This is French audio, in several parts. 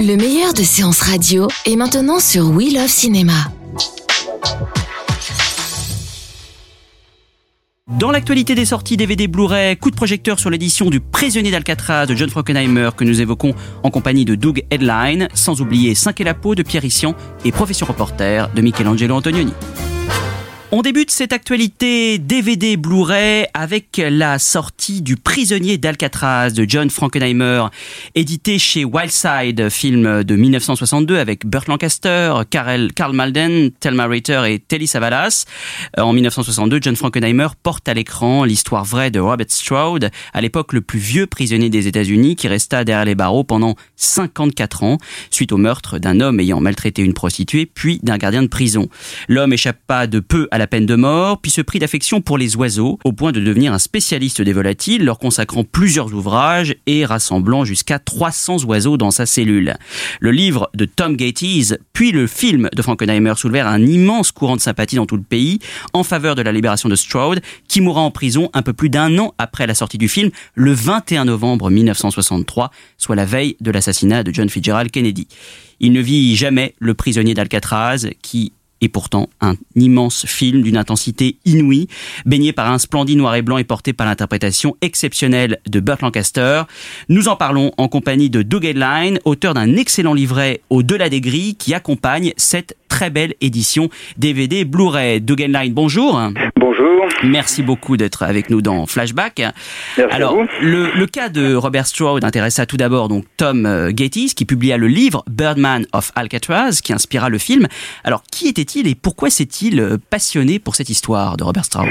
Le meilleur de séances radio est maintenant sur We Love Cinéma. Dans l'actualité des sorties DVD Blu-ray, coup de projecteur sur l'édition du Prisonnier d'Alcatraz de John Frankenheimer que nous évoquons en compagnie de Doug Headline, sans oublier 5 et la peau de Pierre Issian et Profession reporter de Michelangelo Antonioni. On débute cette actualité DVD Blu-ray avec la sortie du Prisonnier d'Alcatraz de John Frankenheimer, édité chez Wildside, film de 1962 avec Burt Lancaster, Karl, Karl Malden, Thelma Ritter et Telly Savalas. En 1962, John Frankenheimer porte à l'écran l'histoire vraie de Robert Stroud, à l'époque le plus vieux prisonnier des États-Unis qui resta derrière les barreaux pendant 54 ans suite au meurtre d'un homme ayant maltraité une prostituée puis d'un gardien de prison. L'homme échappa de peu à la peine de mort, puis se prit d'affection pour les oiseaux, au point de devenir un spécialiste des volatiles, leur consacrant plusieurs ouvrages et rassemblant jusqu'à 300 oiseaux dans sa cellule. Le livre de Tom Gates, puis le film de Frankenheimer soulevèrent un immense courant de sympathie dans tout le pays en faveur de la libération de Stroud, qui mourra en prison un peu plus d'un an après la sortie du film, le 21 novembre 1963, soit la veille de l'assassinat de John Fitzgerald Kennedy. Il ne vit jamais le prisonnier d'Alcatraz, qui et pourtant un immense film d'une intensité inouïe, baigné par un splendide noir et blanc et porté par l'interprétation exceptionnelle de Burt Lancaster. Nous en parlons en compagnie de Doug Headline, auteur d'un excellent livret Au-delà des grilles qui accompagne cette très belle édition DVD Blu-ray. Headline, bonjour. Bonjour. Merci beaucoup d'être avec nous dans Flashback. Merci Alors, à vous. le, le cas de Robert Stroud intéressa tout d'abord donc Tom euh, Gates qui publia le livre Birdman of Alcatraz qui inspira le film. Alors, qui était-il et pourquoi s'est-il euh, passionné pour cette histoire de Robert Stroud?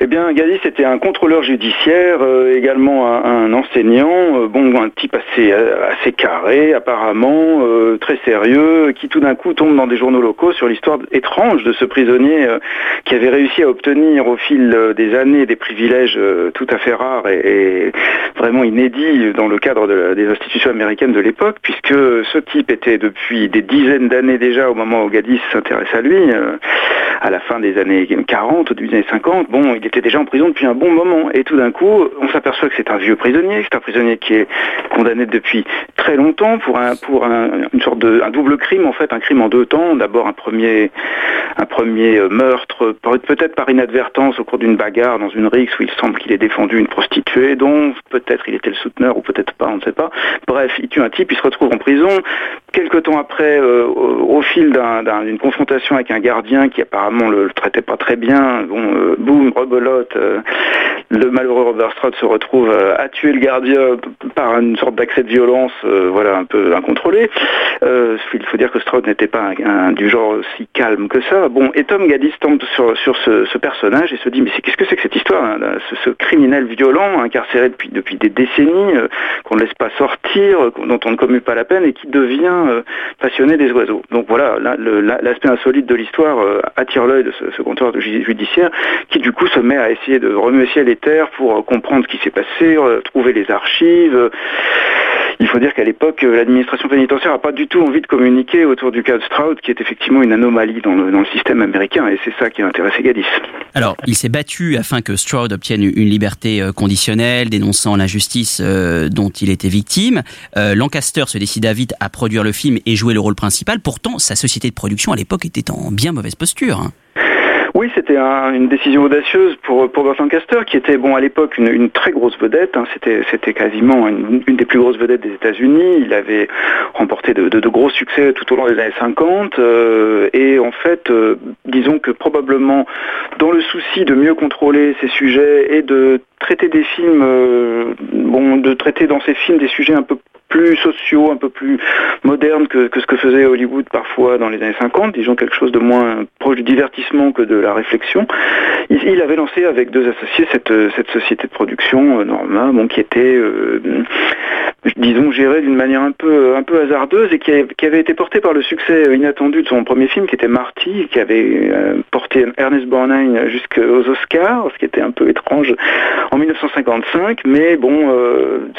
Eh bien, Gadis était un contrôleur judiciaire, euh, également un, enseignant, euh, bon, un type assez, euh, carré, apparemment, très sérieux, qui tout d'un coup tombe dans des journaux locaux sur l'histoire étrange de ce prisonnier qui avait réussi à obtenir au fil des années des privilèges tout à fait rares et, vraiment inédits dans le cadre des institutions américaines de l'époque, puisque ce type était depuis des dizaines d'années déjà au moment où Gadis s'intéresse à lui, à la fin des années 40, au début des années 50, bon, il était déjà en prison depuis un bon moment. Et tout d'un coup, on s'aperçoit que c'est un vieux prisonnier, c'est un prisonnier qui est condamné depuis très longtemps pour un pour un, une sorte de un double crime en fait, un crime en deux temps. D'abord un premier un premier meurtre, peut-être par inadvertance au cours d'une bagarre dans une rixe où il semble qu'il ait défendu une prostituée, dont peut-être il était le souteneur ou peut-être pas, on ne sait pas. Bref, il tue un type, il se retrouve en prison. Quelque temps après, euh, au, fil d'un- d'un- d'une confrontation avec un gardien qui apparemment le, le traitait pas très bien, bon, euh, boum, rebelote, euh, le malheureux Robert Stroud se retrouve à tuer le gardien par une sorte d'accès de violence, voilà, un peu incontrôlé. Il faut dire que Stroud n'était pas du genre aussi calme que ça. Bon, et Tom Gaddis tombe sur, ce, personnage et se dit, mais qu'est-ce que c'est que cette histoire hein, ce, criminel violent, incarcéré depuis, depuis des décennies, qu'on ne laisse pas sortir, dont on ne commute pas la peine et qui devient euh, passionné des oiseaux. Donc voilà, l'aspect insolite de l'histoire euh, attire l'œil de ce, ce judiciaire qui du coup se met à essayer de remuer ciel et terre pour euh, comprendre ce qui s'est passé, trouver les archives. Il faut dire qu'à l'époque, euh, l'administration pénitentiaire n'a pas du tout envie de communiquer autour du cas de Stroud, qui est effectivement une anomalie dans le, système américain, et c'est ça qui a intéressé Gaddis. Alors, il s'est battu afin que Stroud obtienne une liberté euh, conditionnelle, dénonçant l'injustice euh, dont il était victime. Lancaster se décida vite à produire le film et jouer le rôle principal. Pourtant, sa société de production à l'époque était en bien mauvaise posture. hein. Oui, c'était un- une décision audacieuse pour, pour Burt Lancaster, qui était bon à l'époque une, très grosse vedette. hein. C'était, quasiment une, des plus grosses vedettes des États-Unis. Il avait remporté de, gros succès tout au long des années 50. euh, et en fait, euh, disons que probablement dans le souci de mieux contrôler ces sujets et de traiter des films, euh, bon, de traiter dans ces films des sujets un peu plus sociaux, un peu plus modernes que, ce que faisait Hollywood parfois dans les années 50, disons quelque chose de moins proche du divertissement que de la réflexion. Il, avait lancé avec deux associés cette, cette société de production, euh, Norma, bon, qui était, euh, disons, gérée d'une manière un peu, un peu hasardeuse et qui, avait été portée par le succès inattendu de son premier film qui était Marty, qui avait euh, porté Ernest Borgnine jusqu'aux Oscars, ce qui était un peu étrange en 1955, mais bon,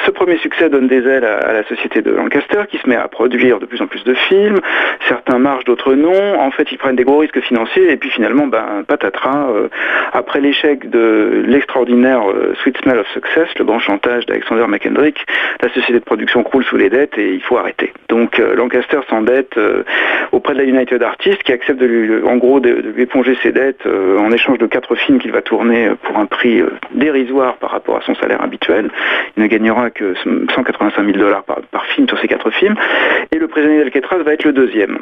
ce premier succès donne des ailes à, la société de Lancaster qui se met à produire de plus en plus de films, certains marchent, d'autres non, en fait ils prennent des gros risques financiers et puis finalement, ben, patatras, après l'échec de l'extraordinaire Sweet Smell of Success, le grand chantage d'Alexander McKendrick, la société de production croule sous les dettes et il faut arrêter. Donc euh, Lancaster s'endette euh, auprès de la United Artists qui accepte de lui, en gros de, lui éponger ses dettes euh, en échange de quatre films qu'il va tourner pour un prix dérisoire par rapport à son salaire habituel. Il ne gagnera que 185 000 dollars par, film sur ces quatre films. Et le prisonnier d'Alcatraz va être le deuxième.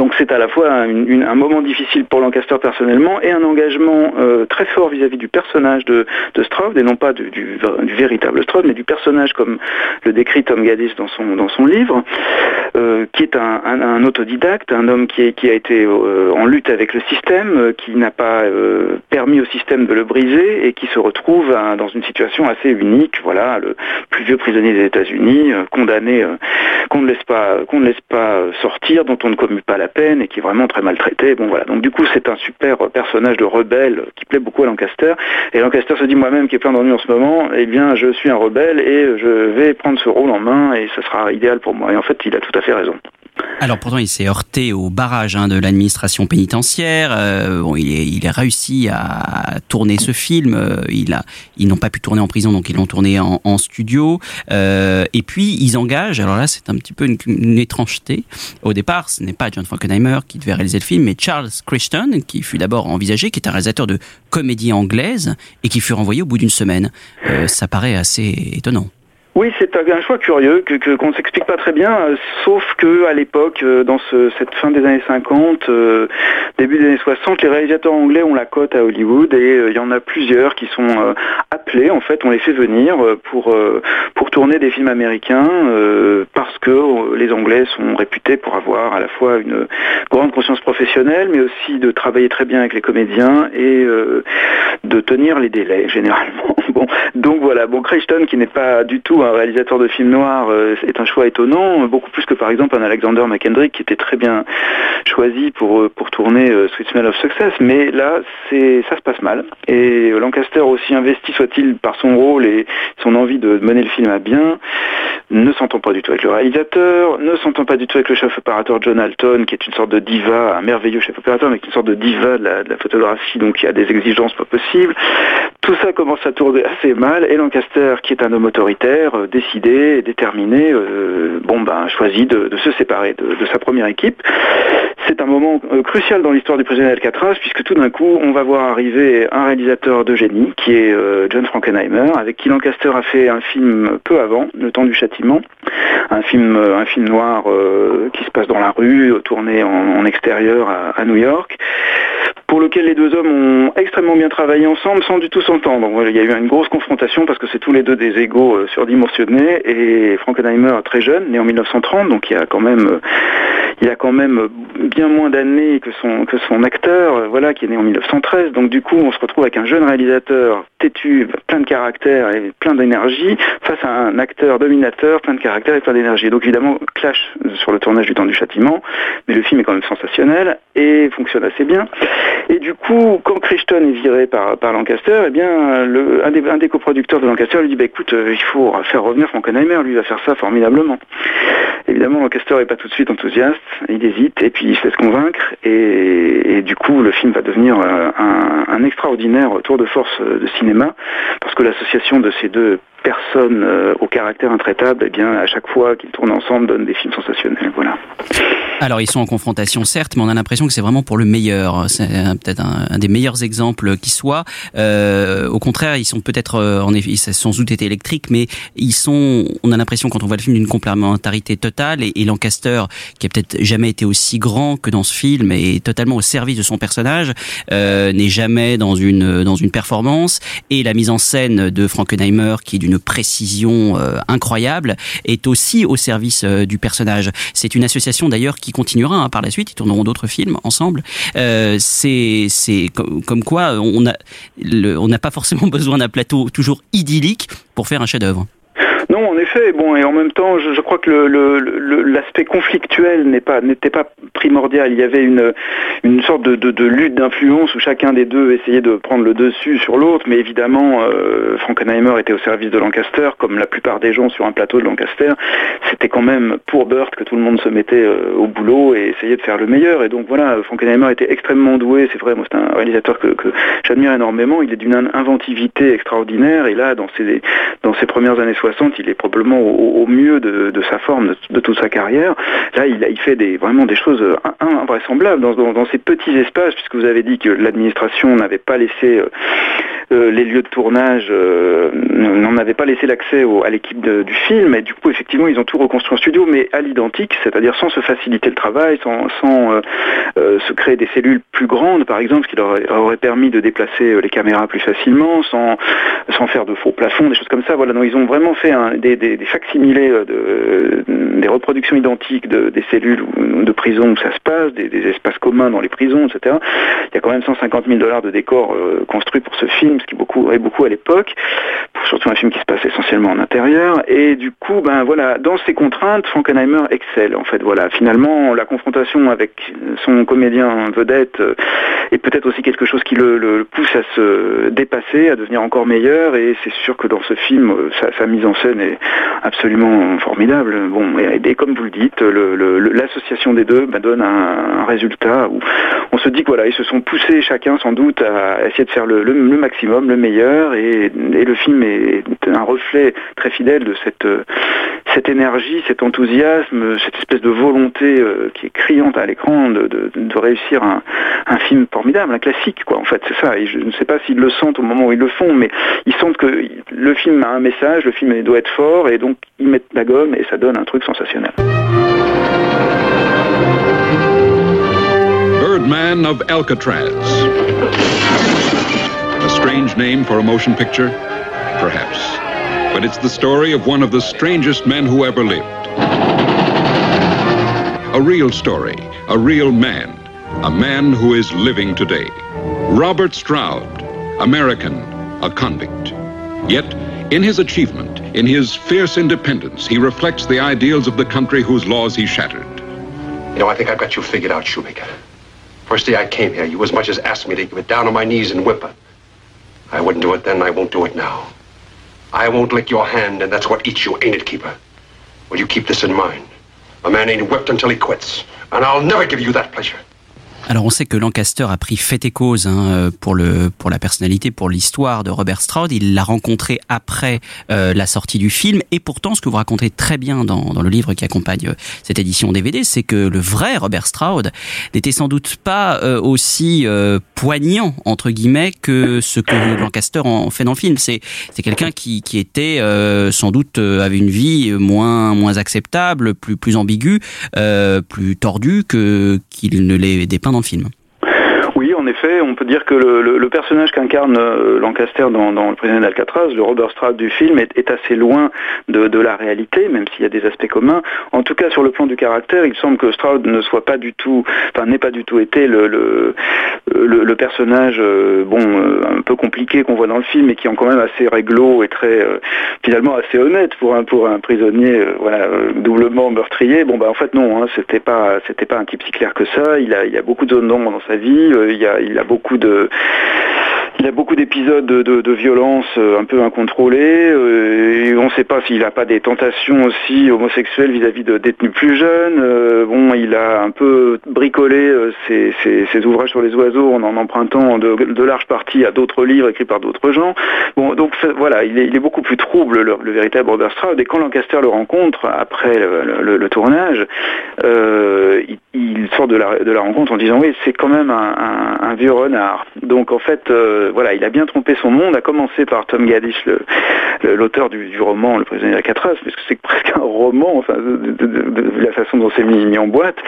Donc c'est à la fois un, moment difficile pour Lancaster personnellement et un engagement euh, très fort vis-à-vis du personnage de, de et non pas du, véritable Stroud, mais du personnage comme le décrit Tom Gaddis dans son, dans son livre, euh, qui est un, autodidacte, un homme qui, a été euh, en lutte avec le système, qui n'a pas permis au système de le briser et qui se retrouve dans une situation assez unique. Voilà, le plus vieux prisonnier des États-Unis, condamné, qu'on ne laisse pas, qu'on ne laisse pas sortir, dont on ne commute pas la peine et qui est vraiment très maltraité. Bon voilà. Donc du coup c'est un super personnage de rebelle qui plaît beaucoup à Lancaster. Et Lancaster se dit moi-même qui est plein d'ennuis en ce moment, eh bien je suis un rebelle et je vais prendre ce rôle en main et ce sera idéal pour moi. Et en fait il a tout à fait raison. Alors pourtant, il s'est heurté au barrage hein, de l'administration pénitentiaire. Euh, bon, il, est, il a réussi à tourner ce film. Euh, il a, ils n'ont pas pu tourner en prison, donc ils l'ont tourné en, en studio. Euh, et puis ils engagent. Alors là, c'est un petit peu une, une, étrangeté. Au départ, ce n'est pas John Frankenheimer qui devait réaliser le film, mais Charles Crichton, qui fut d'abord envisagé, qui est un réalisateur de comédie anglaise et qui fut renvoyé au bout d'une semaine. Euh, ça paraît assez étonnant. Oui, c'est un choix curieux que qu'on ne s'explique pas très bien, euh, sauf que à l'époque, euh, dans cette fin des années 50, euh, début des années 60, les réalisateurs anglais ont la cote à Hollywood et il y en a plusieurs qui sont appelés. En fait, on les fait venir pour tourner des films américains parce que les Anglais sont réputés pour avoir à la fois une grande conscience professionnelle, mais aussi de travailler très bien avec les comédiens et de tenir les délais généralement. Bon, donc voilà. Bon, Crichton qui n'est pas du tout un réalisateur de films noirs euh, est un choix étonnant, beaucoup plus que par exemple un Alexander McKendrick qui était très bien choisi pour, euh, pour tourner euh, Sweet Smell of Success. Mais là, ça se passe mal. Et Lancaster, aussi investi soit-il par son rôle et son envie de mener le film à bien, ne s'entend pas du tout avec le réalisateur, ne s'entend pas du tout avec le chef opérateur John Alton, qui est une sorte de diva, un merveilleux chef opérateur, mais qui est une sorte de diva de la, de la photographie, donc y a des exigences pas possibles. Tout ça commence à tourner assez mal, et Lancaster, qui est un homme autoritaire, euh, décidé et déterminé, euh, bon ben choisit de, se séparer de, sa première équipe. C'est un moment euh, crucial dans l'histoire du président Alcatraz, puisque tout d'un coup, on va voir arriver un réalisateur de génie, qui est John Frankenheimer, avec qui Lancaster a fait un film peu avant, Le temps du châtiment, un film, un film noir qui se passe dans la rue, tourné en, extérieur à New York pour lequel les deux hommes ont extrêmement bien travaillé ensemble sans du tout s'entendre. Il y a eu une grosse confrontation parce que c'est tous les deux des égaux euh, surdimensionnés et Frankenheimer très jeune, né en 1930, donc il y a quand même euh, a quand même bien moins d'années que son que son acteur, euh, voilà, qui est né en 1913. Donc du coup, on se retrouve avec un jeune réalisateur têtu, plein de caractère et plein d'énergie, face à un acteur dominateur, plein de caractère et plein d'énergie. Donc évidemment, clash sur le tournage du temps du châtiment, mais le film est quand même sensationnel et fonctionne assez bien. Et du coup, quand Crichton est viré par, par Lancaster, eh bien, un, des, coproducteurs de Lancaster lui dit, bah, écoute, euh, il faut faire revenir Frankenheimer, lui va faire ça formidablement. Évidemment, Lancaster n'est pas tout de suite enthousiaste, il hésite, et puis il se laisse convaincre, et, du coup, le film va devenir euh, un, un extraordinaire tour de force de cinéma, parce que l'association de ces deux personnes euh, au caractère intraitable, eh bien, à chaque fois qu'ils tournent ensemble, donnent des films sensationnels. Voilà. Alors, ils sont en confrontation, certes, mais on a l'impression que c'est vraiment pour le meilleur. C'est peut-être un, des meilleurs exemples qui soit. Euh, au contraire, ils sont peut-être, euh, en effet, sans doute électriques, mais ils sont, on a l'impression quand on voit le film d'une complémentarité totale. Et, et Lancaster, qui a peut-être jamais été aussi grand que dans ce film, est totalement au service de son personnage, euh, n'est jamais dans une dans une performance. Et la mise en scène de Frankenheimer, qui est d'une d'une précision incroyable, est aussi au service du personnage. C'est une association d'ailleurs qui continuera hein, par la suite. Ils tourneront d'autres films ensemble. c'est c'est comme, quoi on a on n'a pas forcément besoin d'un plateau toujours idyllique pour faire un chef-d'œuvre. Non, en effet. Bon, et en même temps, je, crois que l'aspect conflictuel n'était pas primordial. Il y avait une sorte de, lutte d'influence où chacun des deux essayait de prendre le dessus sur l'autre. Mais évidemment, euh, Frankenheimer était au service de Lancaster, comme la plupart des gens sur un plateau de Lancaster. C'était quand même pour Burt que tout le monde se mettait euh, au boulot et essayait de faire le meilleur. Et donc voilà, Frankenheimer était extrêmement doué. C'est vrai, c'est un réalisateur que, j'admire énormément. Il est d'une inventivité extraordinaire. Et là, dans ses dans ses premières années 60, il est probablement au, mieux de, sa forme, de, toute sa carrière. Là, il, fait vraiment des choses invraisemblables dans, ces petits espaces, puisque vous avez dit que l'administration n'avait pas laissé euh, euh, les lieux de tournage, euh, n'en avait pas laissé l'accès à l'équipe du film, et du coup, effectivement, ils ont tout reconstruit en studio, mais à l'identique, c'est-à-dire sans se faciliter le travail, sans, se créer des cellules plus grandes, par exemple, ce qui leur aurait permis de déplacer les caméras plus facilement, sans, sans faire de faux plafonds, des choses comme ça. Voilà, non, ils ont vraiment fait un, des, facsimilés, de, des reproductions identiques de, des cellules de prison où ça se passe, des, espaces communs dans les prisons, etc. Il y a quand même 150 000 dollars de décors euh, construits pour ce film, ce qui beaucoup, est beaucoup à l'époque, surtout un film qui se passe essentiellement en intérieur. Et du coup, ben voilà, dans ces contraintes, Frankenheimer excelle. En fait, voilà, finalement, la confrontation avec son comédien vedette euh, est peut-être aussi quelque chose qui le, pousse à se dépasser, à devenir encore meilleur. Et c'est sûr que dans ce film, euh, sa, mise en scène est absolument formidable. Bon, et, comme vous le dites, l'association des deux ben, donne un, résultat où se dit que ils se sont poussés chacun sans doute à essayer de faire le, maximum, le meilleur, et, le film est un reflet très fidèle de cette, cette énergie, cet enthousiasme, cette espèce de volonté euh, qui est criante à l'écran de, réussir un, film formidable, un classique, quoi. En fait, c'est ça. Et je ne sais pas s'ils le sentent au moment où ils le font, mais ils sentent que le film a un message, le film doit être fort, et donc ils mettent la gomme et ça donne un truc sensationnel. Birdman of Alcatraz. A strange name for a motion picture? Perhaps. But it's the story of one of the strangest men who ever lived. A real story, a real man, a man who is living today. Robert Stroud, American, a convict. Yet, in his achievement, in his fierce independence, he reflects the ideals of the country whose laws he shattered. You know, I think I've got you figured out, Shoemaker. First day I came here, you as much as asked me to get down on my knees and whimper. I wouldn't do it then, I won't do it now. I won't lick your hand, and that's what eats you, ain't it, Keeper? Well, you keep this in mind. A man ain't whipped until he quits, and I'll never give you that pleasure. Alors on sait que Lancaster a pris fait et cause hein, euh, pour le pour la personnalité, pour l'histoire de Robert Stroud. Il l'a rencontré après euh, la sortie du film et pourtant ce que vous racontez très bien dans, dans le livre qui accompagne euh, cette édition DVD, c'est que le vrai Robert Stroud n'était sans doute pas aussi poignant entre guillemets que ce que Lancaster en fait dans le film. C'est c'est quelqu'un qui qui était sans doute avait une vie moins moins acceptable, plus plus ambiguë, plus tordue que qu'il ne l'est dépeint dans film. Oui, en effet, on peut dire que le, personnage qu'incarne euh, Lancaster dans, Le Président d'Alcatraz, le Robert Stroud du film, est, assez loin de, la réalité, même s'il y a des aspects communs. En tout cas, sur le plan du caractère, il semble que Stroud ne soit pas du tout, enfin, n'ait pas du tout été le, personnage, euh, euh, un peu compliqué qu'on voit dans le film, et qui est quand même assez réglo et très, finalement, assez honnête pour un pour un prisonnier, voilà, doublement meurtrier. Bon, bah, en fait, non, hein, c'était pas, c'était pas un type si clair que ça. Il a, a beaucoup de zones d'ombre dans sa vie il a beaucoup il a beaucoup d'épisodes de, violence euh, un peu incontrôlés. Euh, on ne sait pas s'il n'a pas des tentations aussi homosexuelles vis-à-vis de détenus plus jeunes. Euh, il a un peu bricolé ses, ses, ouvrages sur les oiseaux en en empruntant de, larges parties à d'autres livres écrits par d'autres gens. Bon, donc voilà, il est, beaucoup plus trouble le, véritable Robert Stroud. Et quand Lancaster le rencontre après le, tournage, il, il, sort de la, rencontre en disant oui, c'est quand même un, vieux renard. Donc en fait voilà, il a bien trompé son monde, à commencer par Tom Gaddish, l'auteur du, roman Le prisonnier d'Alcatraz, parce que c'est presque un roman, enfin, de, la façon dont c'est mis, en boîte.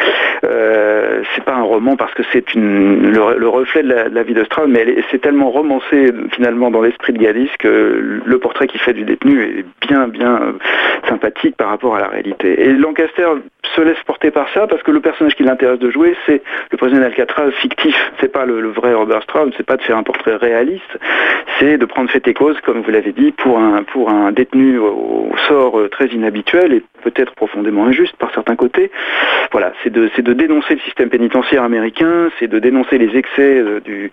Euh, c'est pas un roman parce que c'est le, le, reflet de la, vie de Strauss, mais c'est tellement romancé finalement dans l'esprit de Galis que le portrait qu'il fait du détenu est bien bien euh, sympathique par rapport à la réalité. Et Lancaster se laisse porter par ça parce que le personnage qui l'intéresse de jouer, c'est le prisonnier d'Alcatraz fictif. C'est pas le, vrai Robert Strauss, c'est pas de faire un portrait réaliste, c'est de prendre fait et cause, comme vous l'avez dit, pour un pour un détenu au, au sort euh, très inhabituel et peut-être profondément injuste par certains côtés. Voilà, c'est de de dénoncer le système pénitentiaire américain, c'est de dénoncer les excès euh, du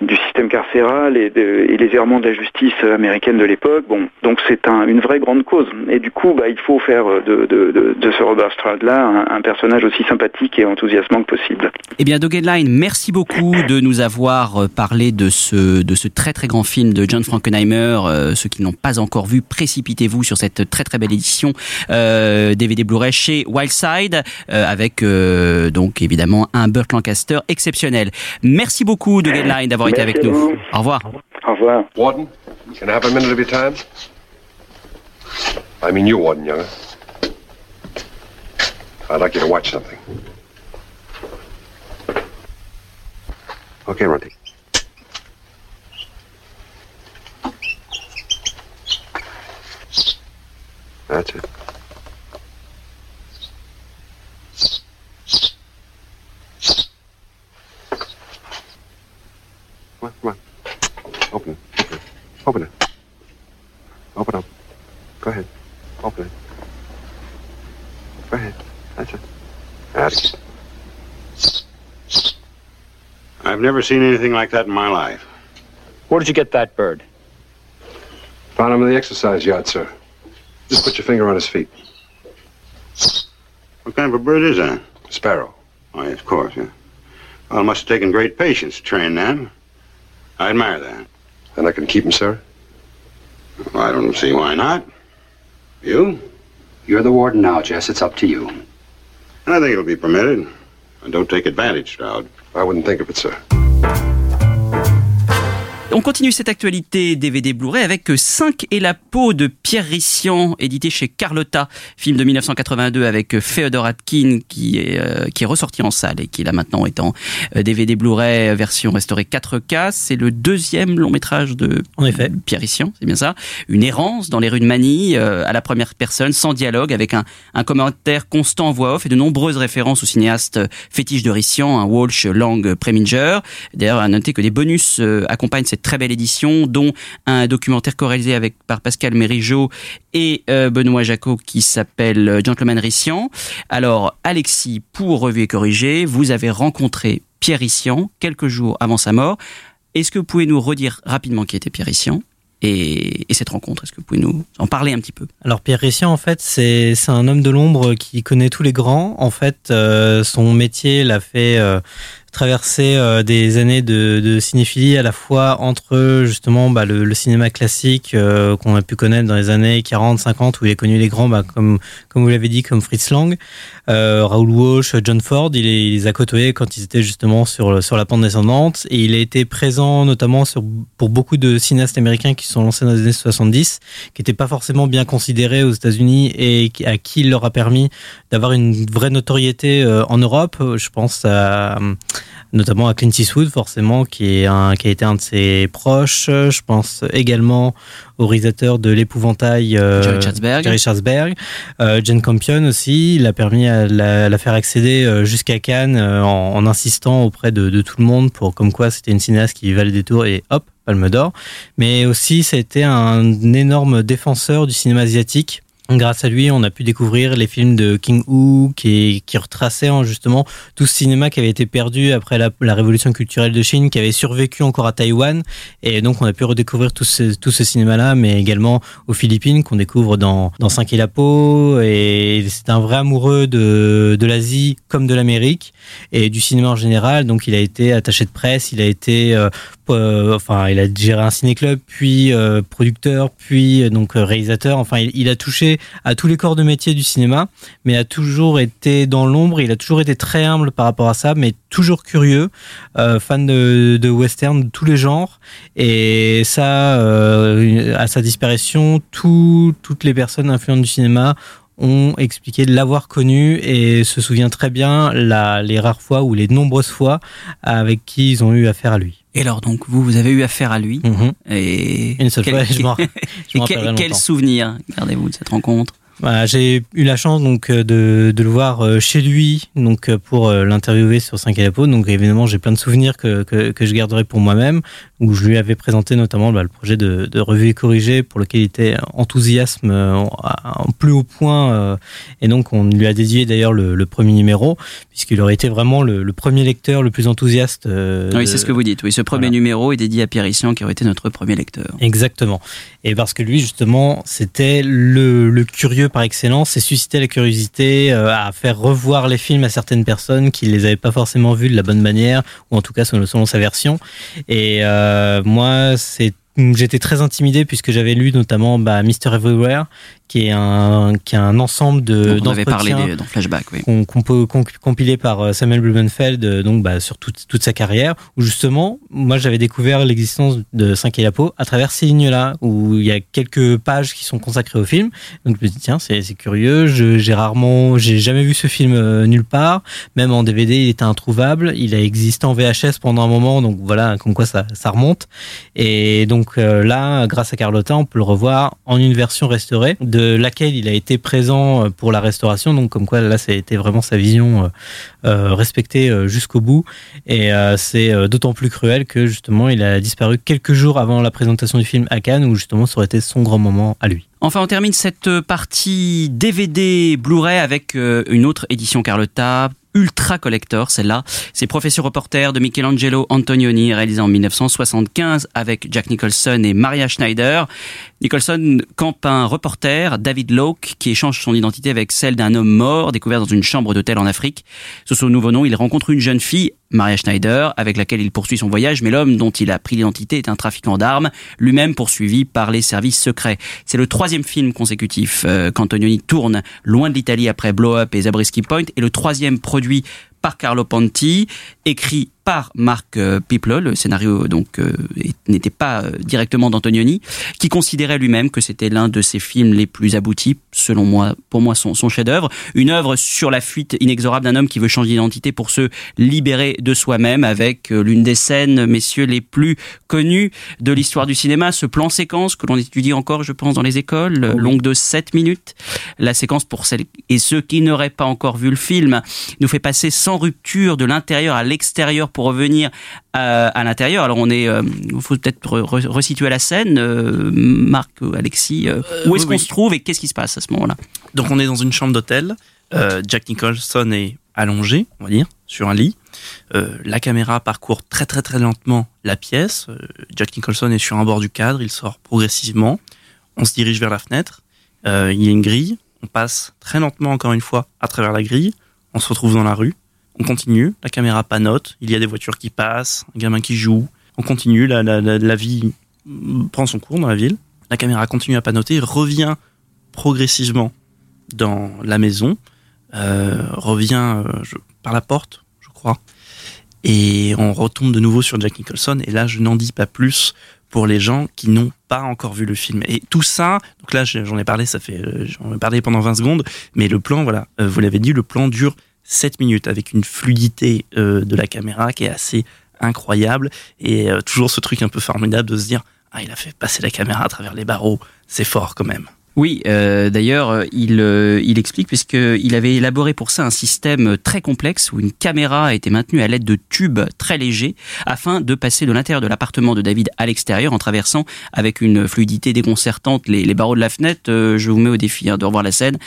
du système carcéral et, de, et les errements de la justice américaine de l'époque. Bon, donc c'est un, une vraie grande cause. Et du coup, bah, il faut faire de, de, de, ce Robert Strauss là un, personnage aussi sympathique et enthousiasmant que possible. Eh bien, Dog Headline, merci beaucoup de nous avoir euh, parlé de ce, de ce très très grand film de John Frankenheimer. Euh, ceux qui n'ont pas encore vu, précipitez-vous sur cette très très belle édition euh, DVD Blu-ray chez Wildside, euh, avec euh, donc évidemment un Burt Lancaster exceptionnel. Merci beaucoup, Dog Headline, d'avoir été avec nous. Au revoir. Au revoir. Warden, can I have a minute of your time? I mean you, Warden Younger. I'd like you to watch something. Okay, Runty. That's it. Never seen anything like that in my life. Where did you get that bird? Found him in the exercise yard, sir. Just put your finger on his feet. What kind of a bird is that? Sparrow. Oh, yes, of course, yeah. Well, it must have taken great patience to train them. I admire that. And I can keep him, sir? Well, I don't see why not. You? You're the warden now, Jess. It's up to you. And I think it'll be permitted. And don't take advantage, Stroud. I wouldn't think of it, sir. On continue cette actualité DVD Blu-ray avec 5 et la peau de Pierre Rissian, édité chez Carlotta, film de 1982 avec Féodor Atkin qui est, euh, qui est ressorti en salle et qui là maintenant est en DVD Blu-ray version restaurée 4K. C'est le deuxième long métrage de en effet. Pierre Rissian, c'est bien ça. Une errance dans les rues de Manille euh, à la première personne, sans dialogue, avec un, un commentaire constant en voix off et de nombreuses références au cinéaste fétiche de Rissian, un Walsh Lang Preminger. D'ailleurs, à noter que des bonus euh, accompagnent cette très belle édition, dont un documentaire co-réalisé avec par Pascal Mérigeau et euh, Benoît Jacot qui s'appelle Gentleman Rissian. Alors, Alexis, pour Revue et Corrigé, vous avez rencontré Pierre Rissian quelques jours avant sa mort. Est-ce que vous pouvez nous redire rapidement qui était Pierre Rissian et, et, cette rencontre, est-ce que vous pouvez nous en parler un petit peu? Alors Pierre Rissian, en fait, c'est un homme de l'ombre qui connaît tous les grands. En fait, euh, son métier l'a fait euh, traverser euh, des années de, cinéphilie à la fois entre justement bah, le, cinéma classique euh, qu'on a pu connaître dans les années 40, 50 où il a connu les grands, bah, comme comme vous l'avez dit, comme Fritz Lang, euh, Raoul Walsh, John Ford. Il, est, il, les a côtoyés quand ils étaient justement sur sur la pente descendante et il a été présent notamment pour beaucoup de cinéastes américains qui sont lancés dans les années 70, qui n'étaient pas forcément bien considérés aux États-Unis et à qui il leur a permis d'avoir une vraie notoriété en Europe. Je pense à notamment à Clint Eastwood forcément qui est un qui a été un de ses proches. Je pense également au réalisateur de l'épouvantail euh, Jerry Chatsberg. Euh, Jane Campion aussi il a permis à la, la faire accéder euh, jusqu'à Cannes euh, en, en, insistant auprès de, de, tout le monde pour comme quoi c'était une cinéaste qui valait des tours et hop Palme d'Or. Mais aussi ça a été un énorme défenseur du cinéma asiatique Grâce à lui, on a pu découvrir les films de King Hu qui, qui retraçaient justement tout ce cinéma qui avait été perdu après la, la, révolution culturelle de Chine, qui avait survécu encore à Taïwan. Et donc, on a pu redécouvrir tout ce, tout ce cinéma-là, mais également aux Philippines, qu'on découvre dans, dans Cinq et. Et c'est un vrai amoureux de, de l'Asie comme de l'Amérique et du cinéma en général. Donc, il a été attaché de presse, il a été euh, enfin, il a géré un ciné-club, puis euh, producteur, puis euh, donc réalisateur. Enfin, il, a touché à tous les corps de métier du cinéma, mais a toujours été dans l'ombre. Il a toujours été très humble par rapport à ça, mais toujours curieux, fan de, de, western de tous les genres. Et ça, à sa disparition, tout, toutes les personnes influentes du cinéma ont expliqué l'avoir connu et se souvient très bien la, les rares fois ou les nombreuses fois avec qui ils ont eu affaire à lui. Et alors donc vous, vous avez eu affaire à lui. Mhm. et Une seule quel, fois, je m'en- je et quel, souvenir gardez-vous de cette rencontre? Voilà, j'ai eu la chance donc euh, de, de le voir euh, chez lui donc euh, pour l'interviewer sur 5 à la peau. Donc évidemment j'ai plein de souvenirs que, que, que je garderai pour moi-même où je lui avais présenté notamment bah, le projet de, de revue et corrigé pour lequel il était enthousiasme en plus haut point et donc on lui a dédié d'ailleurs le, le premier numéro puisqu'il aurait été vraiment le, le premier lecteur le plus enthousiaste. euh, Oui, de- c'est ce que vous dites. Oui, ce premier Voilà. numéro est dédié à Pierre Issian qui aurait été notre premier lecteur. Exactement. Et parce que lui, justement, c'était le, le curieux par excellence et suscitait la curiosité euh, à faire revoir les films à certaines personnes qui les avaient pas forcément vus de la bonne manière, ou en tout cas selon, selon sa version. Et euh, moi, c'est J'étais très intimidé puisque j'avais lu notamment bah, Mr. Everywhere, qui est un, qui est un ensemble de. On avait parlé des- dans Flashback, oui. qu'on qu'on peut con- compiler par euh, Samuel Blumenfeld euh, donc bah, sur toute, toute sa carrière où justement moi j'avais découvert l'existence de 5 et la peau à travers ces lignes là où il y a quelques pages qui sont consacrées au film donc je me dis tiens c'est c'est curieux je- j'ai rarement j'ai jamais vu ce film euh, nulle part même en DVD il était introuvable il a existé en VHS pendant un moment donc voilà comme quoi ça, ça remonte et donc euh, là grâce à Carlotta on peut le revoir en une version restaurée de laquelle il a été présent euh, pour la restauration donc comme quoi là ça a été vraiment sa vision euh, respectée jusqu'au bout et c'est d'autant plus cruel que justement il a disparu quelques jours avant la présentation du film à Cannes où justement ça aurait été son grand moment à lui Enfin, on termine cette partie DVD Blu-ray avec une autre édition Carlotta. Ultra collector, celle-là. C'est Professeur reporter de Michelangelo Antonioni, réalisé en 1975 avec Jack Nicholson et Maria Schneider. Nicholson campe un reporter, David Locke, qui échange son identité avec celle d'un homme mort découvert dans une chambre d'hôtel en Afrique. Sous son nouveau nom, il rencontre une jeune fille, Maria Schneider, avec laquelle il poursuit son voyage, mais l'homme dont il a pris l'identité est un trafiquant d'armes, lui-même poursuivi par les services secrets. C'est le troisième film consécutif euh, qu'Antonioni tourne loin de l'Italie après Blow Up et Zabriskie Point, et le troisième produit par Carlo Ponti, écrit par Marc euh, Piplo, le scénario donc euh, n'était pas euh, directement d'Antonioni, qui considérait lui-même que c'était l'un de ses films les plus aboutis, selon moi, pour moi son, son chef-d'œuvre, une œuvre sur la fuite inexorable d'un homme qui veut changer d'identité pour se libérer de soi-même, avec euh, l'une des scènes, messieurs, les plus connues de l'histoire du cinéma, ce plan séquence que l'on étudie encore, je pense, dans les écoles, euh, longue de 7 minutes. La séquence pour celles et ceux qui n'auraient pas encore vu le film nous fait passer sans rupture de l'intérieur à l'extérieur pour revenir à, à l'intérieur. Alors on est, il faut peut-être re- re- resituer la scène. euh, Marc, euh, Alexis, euh, où est-ce oui, qu'on oui. se trouve et qu'est-ce qui se passe à ce moment-là? Donc on est dans une chambre d'hôtel. Euh, Jack Nicholson est allongé, on va dire, sur un lit. Euh, la caméra parcourt très très très lentement la pièce. Euh, Jack Nicholson est sur un bord du cadre, il sort progressivement. On se dirige vers la fenêtre. Euh, il y a une grille. On passe très lentement encore une fois à travers la grille. On se retrouve dans la rue. On continue. La caméra panote. Il y a des voitures qui passent, un gamin qui joue. On continue. La, la, la, vie prend son cours dans la ville. La caméra continue à panoter, revient progressivement dans la maison, euh, revient euh, par la porte, je crois, et on retombe de nouveau sur Jack Nicholson. Et là, je n'en dis pas plus pour les gens qui n'ont pas encore vu le film. Et tout ça, donc là, je- j'en ai parlé, ça fait, euh, j'en ai parlé pendant 20 secondes, mais le plan, voilà, vous l'avez dit, le plan dure 7 minutes avec une fluidité euh, de la caméra qui est assez incroyable. Et euh, toujours ce truc un peu formidable de se dire ah il a fait passer la caméra à travers les barreaux. C'est fort quand même Oui, euh, d'ailleurs, euh, il, euh, il explique, puisqu'il avait élaboré pour ça un système très complexe où une caméra été maintenue à l'aide de tubes très légers afin de passer de l'intérieur de l'appartement de David à l'extérieur en traversant avec une fluidité déconcertante les, barreaux de la fenêtre. Euh, je vous mets au défi hein, de revoir la scène.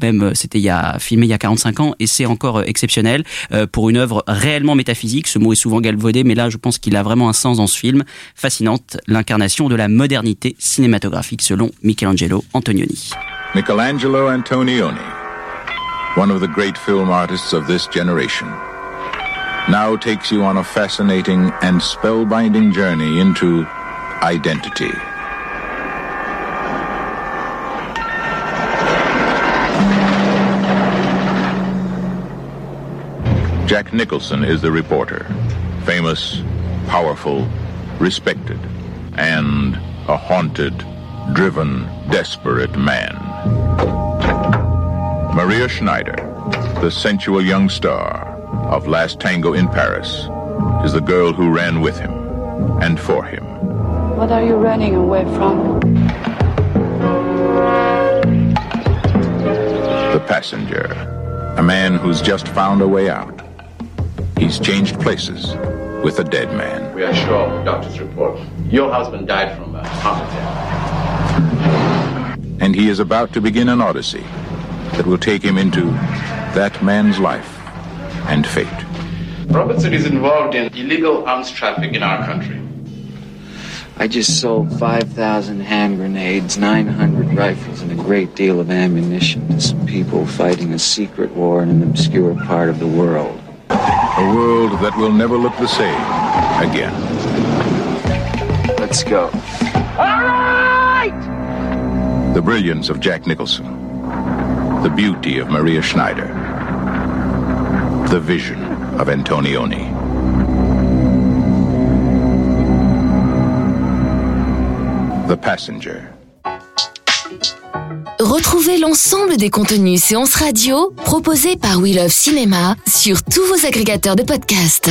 Même, euh, c'était il y a, filmé il y a 45 ans et c'est encore euh, exceptionnel pour une œuvre réellement métaphysique. Ce mot est souvent galvaudé, mais là, je pense qu'il a vraiment un sens dans ce film. Fascinante, l'incarnation de la modernité cinématographique selon Michelangelo Antonioni. Michelangelo Antonioni, one of the great film artists of this generation. now takes you on a fascinating and spellbinding journey into identity. Jack Nicholson is the reporter. Famous, powerful, respected, and a haunted, driven, desperate man. Maria Schneider, the sensual young star of Last Tango in Paris, is the girl who ran with him and for him. What are you running away from? The passenger, a man who's just found a way out. He's changed places with a dead man. We are sure of the doctor's report. Your husband died from a heart attack. And he is about to begin an odyssey that will take him into that man's life and fate. Robertson is involved in illegal arms traffic in our country. I just sold 5,000 hand grenades, 900 rifles, and a great deal of ammunition to some people fighting a secret war in an obscure part of the world. A world that will never look the same again. Let's go. The brilliance of Jack Nicholson. The beauty of Maria Schneider. The vision of Antonioni. The Passenger. Retrouvez l'ensemble des contenus séances radio proposés par We Love Cinéma sur tous vos agrégateurs de podcasts.